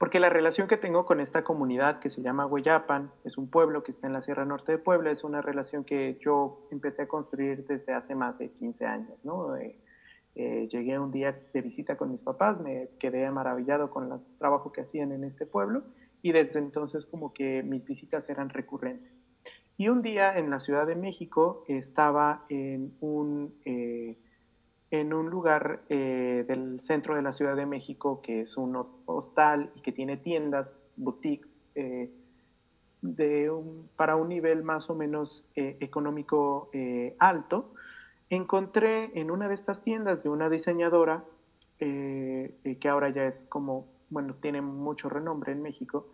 porque la relación que tengo con esta comunidad que se llama Hueyapan, es un pueblo que está en la Sierra Norte de Puebla, es una relación que yo empecé a construir desde hace más de 15 años, ¿no? Eh, eh, llegué un día de visita con mis papás, me quedé maravillado con el trabajo que hacían en este pueblo y desde entonces como que mis visitas eran recurrentes. Y un día en la Ciudad de México estaba en un, eh, en un lugar eh, del centro de la Ciudad de México que es un hostal y que tiene tiendas, boutiques, de para un nivel más o menos económico alto encontré en una de estas tiendas de una diseñadora eh, eh, que ahora ya es como, bueno, tiene mucho renombre en México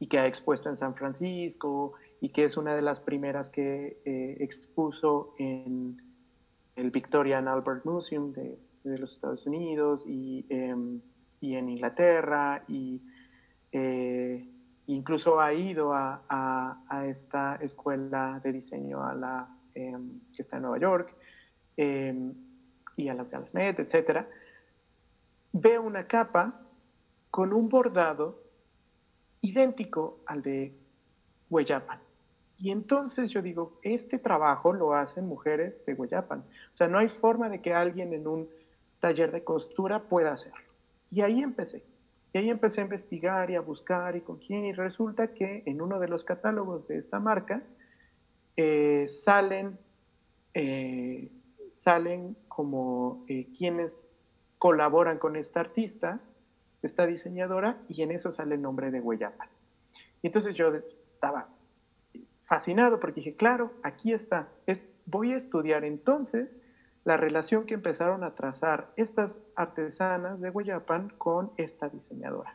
y que ha expuesto en San Francisco y que es una de las primeras que eh, expuso en el Victoria and Albert Museum de, los Estados Unidos y, em, y en Inglaterra y incluso ha ido a, a, esta escuela de diseño a la, em, que está en Nueva York Em, y a las Galasmet, etc., veo una capa con un bordado idéntico al de Hueyapan. Y entonces yo digo, este trabajo lo hacen mujeres de Hueyapan. O sea, no hay forma de que alguien en un taller de costura pueda hacerlo. Y ahí empecé. Y ahí empecé a investigar y a buscar y con quién. Y resulta que en uno de los catálogos de esta marca eh, salen eh, salen como eh, quienes colaboran con esta artista, esta diseñadora, y en eso sale el nombre de Hueyapan. Y entonces yo estaba fascinado porque dije, claro, aquí está, es, voy a estudiar entonces la relación que empezaron a trazar estas artesanas de Hueyapan con esta diseñadora.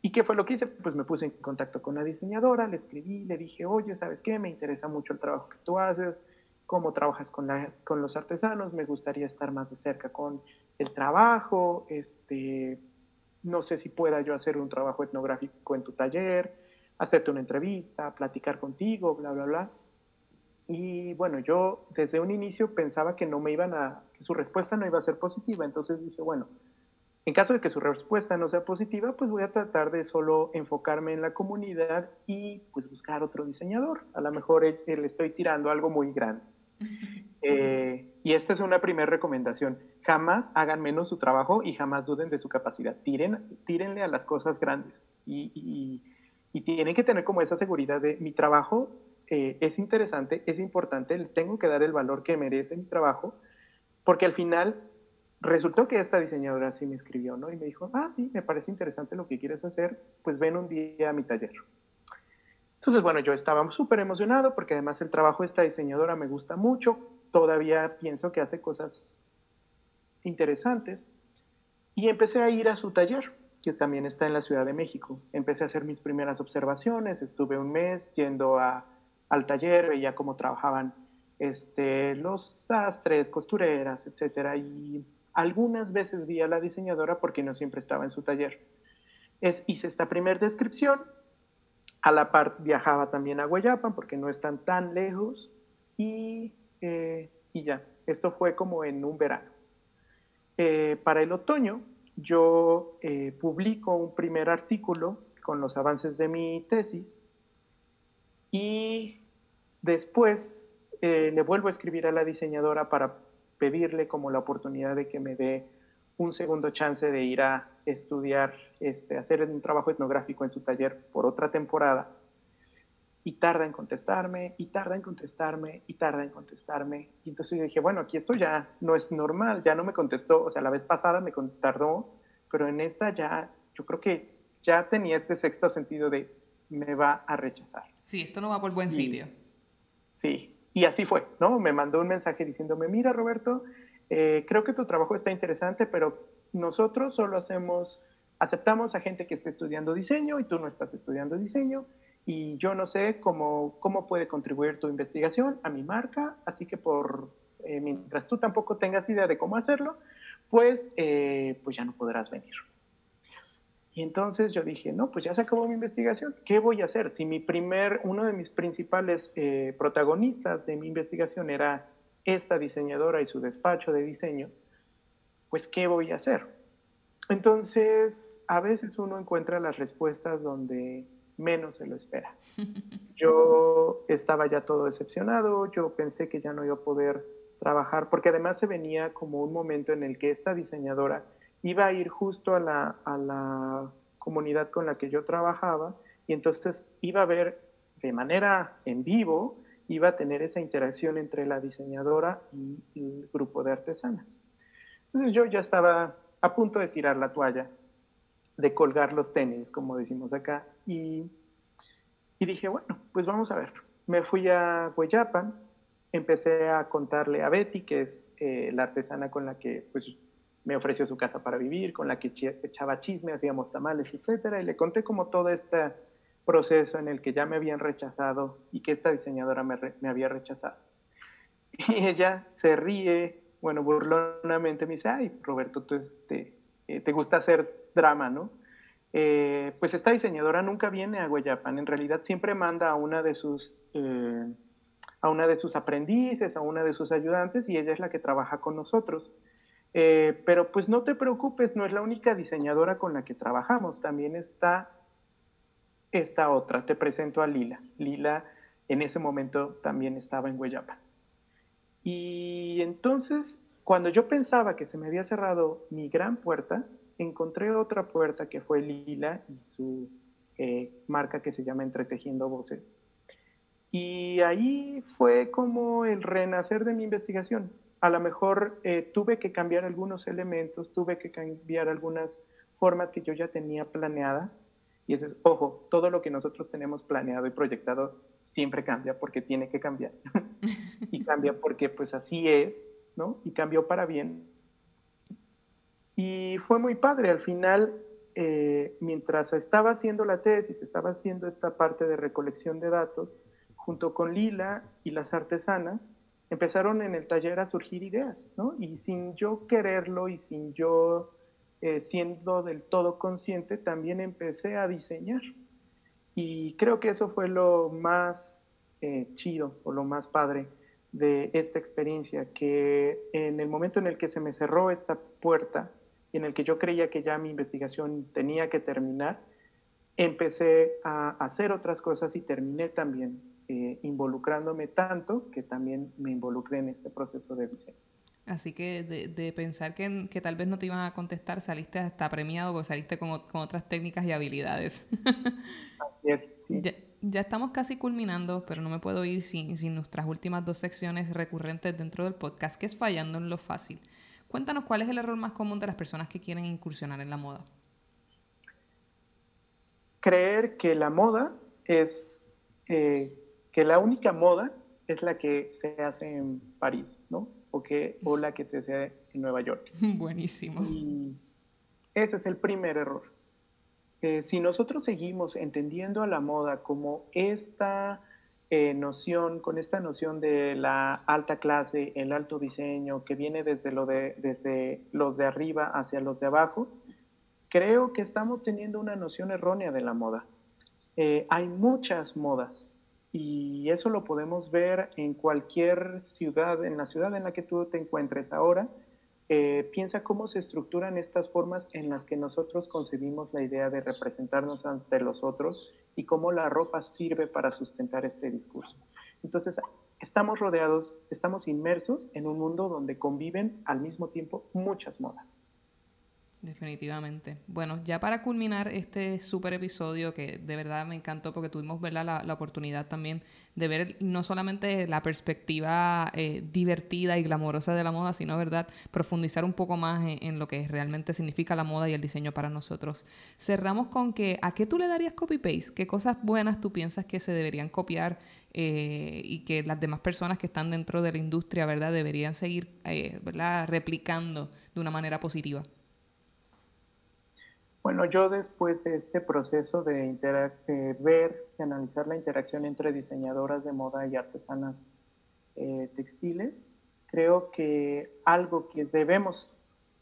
¿Y qué fue lo que hice? Pues me puse en contacto con la diseñadora, le escribí, le dije, oye, ¿sabes qué? Me interesa mucho el trabajo que tú haces, cómo trabajas con, con los artesanos, me gustaría estar más de cerca con el trabajo, este, no sé si pueda yo hacer un trabajo etnográfico en tu taller, hacerte una entrevista, platicar contigo, bla, bla, bla. Y bueno, yo desde un inicio pensaba que no me iban a, que su respuesta no iba a ser positiva, entonces dije, bueno, en caso de que su respuesta no sea positiva, pues voy a tratar de solo enfocarme en la comunidad y pues buscar otro diseñador. A lo mejor le estoy tirando algo muy grande. *laughs* Eh, y esta es una primera recomendación. Jamás hagan menos su trabajo y jamás duden de su capacidad. Tiren, tírenle a las cosas grandes. Y, tienen que tener como esa seguridad de mi trabajo eh, es interesante, es importante, tengo que dar el valor que merece mi trabajo, porque al final resultó que esta diseñadora sí me escribió, ¿no? Y me dijo, ah, sí, me parece interesante lo que quieres hacer, pues ven un día a mi taller. Entonces, bueno, yo estaba súper emocionado porque además el trabajo de esta diseñadora me gusta mucho, todavía pienso que hace cosas interesantes y empecé a ir a su taller, también está en la Ciudad de México. Empecé a hacer mis primeras observaciones, estuve un mes yendo al taller, veía cómo trabajaban este, los sastres, costureras, etcétera, y algunas veces vi a la diseñadora porque no siempre estaba en su taller. Es, hice esta primera descripción a la par viajaba también a Guayapan porque no están tan lejos y, eh, y ya, esto fue como en un verano. Eh, para el otoño yo eh, publico un primer artículo con los avances de mi tesis y después le vuelvo a escribir a la diseñadora para pedirle como la oportunidad de que me dé un segundo chance de ir a estudiar, este, hacer un trabajo etnográfico en su taller por otra temporada. Y tarda en contestarme, y tarda en contestarme, y tarda en contestarme. Y entonces dije, bueno, aquí esto ya no es normal, ya no me contestó. O sea, la vez pasada me tardó, pero en esta ya, yo creo que ya tenía este sexto sentido de me va a rechazar. Sí, esto no va por buen sitio. Sí, y así fue, ¿no? Me mandó un mensaje diciéndome, mira Roberto, eh, creo que tu trabajo está interesante, pero nosotros solo hacemos aceptamos a gente que esté estudiando diseño y tú no estás estudiando diseño y yo no sé cómo, cómo puede contribuir tu investigación a mi marca, así que por, eh, mientras tú tampoco tengas idea de cómo hacerlo, pues, eh, pues ya no podrás venir. Y entonces yo dije, no, pues ya se acabó mi investigación, ¿qué voy a hacer? Si mi primer, uno de mis principales eh, protagonistas de mi investigación era esta diseñadora y su despacho de diseño, pues ¿qué voy a hacer? Entonces, a veces uno encuentra las respuestas donde menos se lo espera. *laughs* Yo estaba ya todo decepcionado, yo pensé que ya no iba a poder trabajar, porque además se venía como un momento en el que esta diseñadora iba a ir justo a la, a la comunidad con la que yo trabajaba y entonces iba a ver de manera en vivo, iba a tener esa interacción entre la diseñadora y el grupo de artesanas. Entonces yo ya estaba a punto de tirar la toalla, de colgar los tenis, como decimos acá, y, dije, bueno, pues vamos a ver. Me fui a Hueyapan, empecé a contarle a Betty, que es eh, la artesana con la que pues, me ofreció su casa para vivir, con la que echaba chisme, hacíamos tamales, etcétera, y le conté como todo este proceso en el que ya me habían rechazado y que esta diseñadora me, me había rechazado. Y ella se ríe, bueno, burlonamente me dice, ay, Roberto, tú este, eh, te gusta hacer drama, ¿no? Eh, pues esta diseñadora nunca viene a Guayapan, en realidad siempre manda a una de sus... a una de sus aprendices, a una de sus ayudantes, y ella es la que trabaja con nosotros. Eh, pero pues no te preocupes, no es la única diseñadora con la que trabajamos, también está esta otra. Te presento a Lila. Lila en ese momento también estaba en Hueyapa. Y entonces, cuando yo pensaba que se me había cerrado mi gran puerta, encontré otra puerta que fue Lila y su eh, marca que se llama Entretejiendo Voces. Y ahí fue como el renacer de mi investigación a lo mejor eh, tuve que cambiar algunos elementos, tuve que cambiar algunas formas que yo ya tenía planeadas. Y eso es, ojo, todo lo que nosotros tenemos planeado y proyectado siempre cambia porque tiene que cambiar. *laughs* y cambia porque pues así es, ¿no? Y cambió para bien. Y fue muy padre. Al final, eh, mientras estaba haciendo la tesis, estaba haciendo esta parte de recolección de datos, junto con Lila y las artesanas, empezaron en el taller a surgir ideas, ¿no? Y sin yo quererlo y sin yo eh, siendo del todo consciente, también empecé a diseñar. Y creo que eso fue lo más eh, chido o lo más padre de esta experiencia, que en el momento en el que se me cerró esta puerta y en el que yo creía que ya mi investigación tenía que terminar, empecé a hacer otras cosas y terminé también eh, involucrándome tanto que también me involucré en este proceso de diseño. Así que de, pensar que, que, tal vez no te iban a contestar, saliste hasta premiado porque saliste con, con otras técnicas y habilidades. Así es, ya, ya, estamos casi culminando, pero no me puedo ir sin, sin nuestras últimas dos secciones recurrentes dentro del podcast, que es fallando en lo fácil. Cuéntanos cuál es el error más común de las personas que quieren incursionar en la moda. Creer que la moda es eh, que la única moda es la que se hace en París, ¿no? O, que, o la que se hace en Nueva York. *laughs* Buenísimo. Y ese es el primer error. Eh, si nosotros seguimos entendiendo a la moda como esta eh, noción, con esta noción de la alta clase, el alto diseño, que viene desde, lo de, desde los de arriba hacia los de abajo, creo que estamos teniendo una noción errónea de la moda. Eh, hay muchas modas, y eso lo podemos ver en cualquier ciudad, en la ciudad en la que tú te encuentres ahora. Eh, piensa cómo se estructuran estas formas en las que nosotros concebimos la idea de representarnos ante los otros y cómo la ropa sirve para sustentar este discurso. Entonces, estamos rodeados, estamos inmersos en un mundo donde conviven al mismo tiempo muchas modas. Definitivamente. Bueno, ya para culminar este súper episodio que de verdad me encantó porque tuvimos La, la, oportunidad también de ver no solamente la perspectiva eh, divertida y glamorosa de la moda, sino verdad profundizar un poco más en, lo que realmente significa la moda y el diseño para nosotros. Cerramos con que ¿a qué tú le darías copy-paste? ¿Qué cosas buenas tú piensas que se deberían copiar eh, y que las demás personas que están dentro de la industria verdad deberían seguir eh, ¿verdad? replicando de una manera positiva? Bueno, yo después de este proceso de, de ver y analizar la interacción entre diseñadoras de moda y artesanas eh, textiles, creo que algo que debemos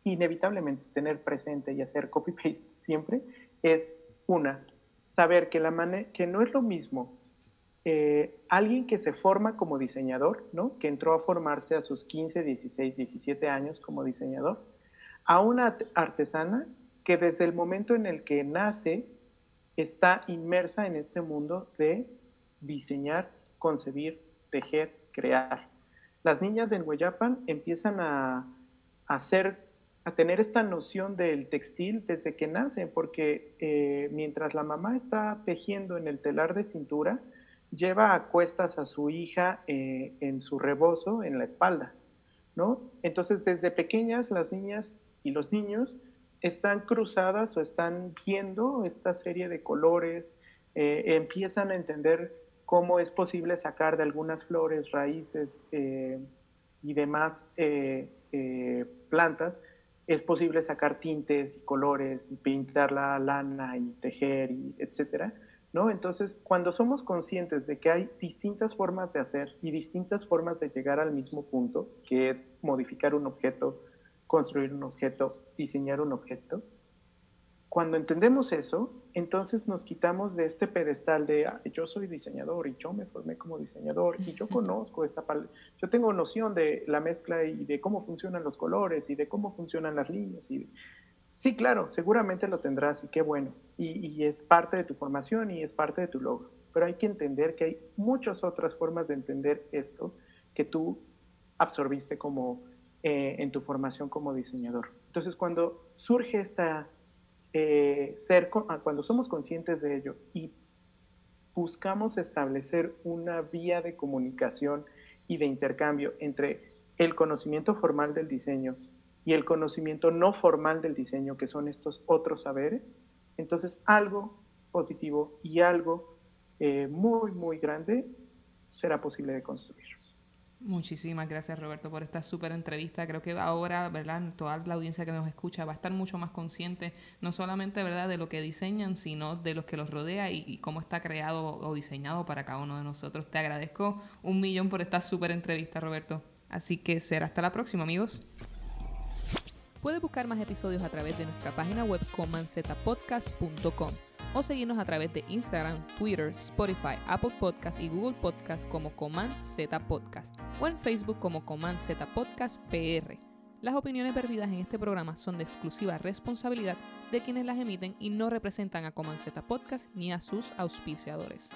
inevitablemente tener presente y hacer copy-paste siempre es una, saber que, la que no es lo mismo eh, alguien que se forma como diseñador, ¿no? que entró a formarse a sus 15, 16, 17 años como diseñador, a una artesana que desde el momento en el que nace está inmersa en este mundo de diseñar, concebir, tejer, crear. Las niñas en Hueyapan empiezan a, hacer, a tener esta noción del textil desde que nacen, porque eh, mientras la mamá está tejiendo en el telar de cintura, lleva a cuestas a su hija eh, en su rebozo, en la espalda, ¿no? Entonces, desde pequeñas, las niñas y los niños están cruzadas o están viendo esta serie de colores, eh, empiezan a entender cómo es posible sacar de algunas flores, raíces eh, y demás plantas, es posible sacar tintes y colores y pintar la lana y tejer y etcétera. Entonces, cuando somos conscientes de que hay distintas formas de hacer y distintas formas de llegar al mismo punto, que es modificar un objeto, construir un objeto, diseñar un objeto, cuando entendemos eso, entonces nos quitamos de este pedestal de yo soy diseñador y yo me formé como diseñador y yo conozco esta yo tengo noción de la mezcla y de cómo funcionan los colores y de cómo funcionan las líneas y Sí, claro, seguramente lo tendrás y qué bueno. Y, es parte de tu formación y es parte de tu logro. Pero hay que entender que hay muchas otras formas de entender esto que tú absorbiste como eh, en tu formación como diseñador. Entonces, cuando surge esta eh, ser, ah, cuando somos conscientes de ello y buscamos establecer una vía de comunicación y de intercambio entre el conocimiento formal del diseño y el conocimiento no formal del diseño, que son estos otros saberes, entonces algo positivo y algo eh, muy, muy grande será posible de construir. Muchísimas gracias Roberto por esta súper entrevista. Creo que ahora, ¿verdad? Toda la audiencia que nos escucha va a estar mucho más consciente, no solamente, ¿verdad?, de lo que diseñan, sino de los que los rodea y, cómo está creado o diseñado para cada uno de nosotros. Te agradezco un millón por esta súper entrevista, Roberto. Así que será hasta la próxima, amigos. Puedes buscar más episodios a través de nuestra página web comanzetapodcast.com o seguirnos a través de Instagram, Twitter, Spotify, Apple Podcast y Google Podcast como Coman Z Podcast o en Facebook como Coman Z Podcast PR. Las opiniones perdidas en este programa son de exclusiva responsabilidad de quienes las emiten y no representan a Coman Z Podcast ni a sus auspiciadores.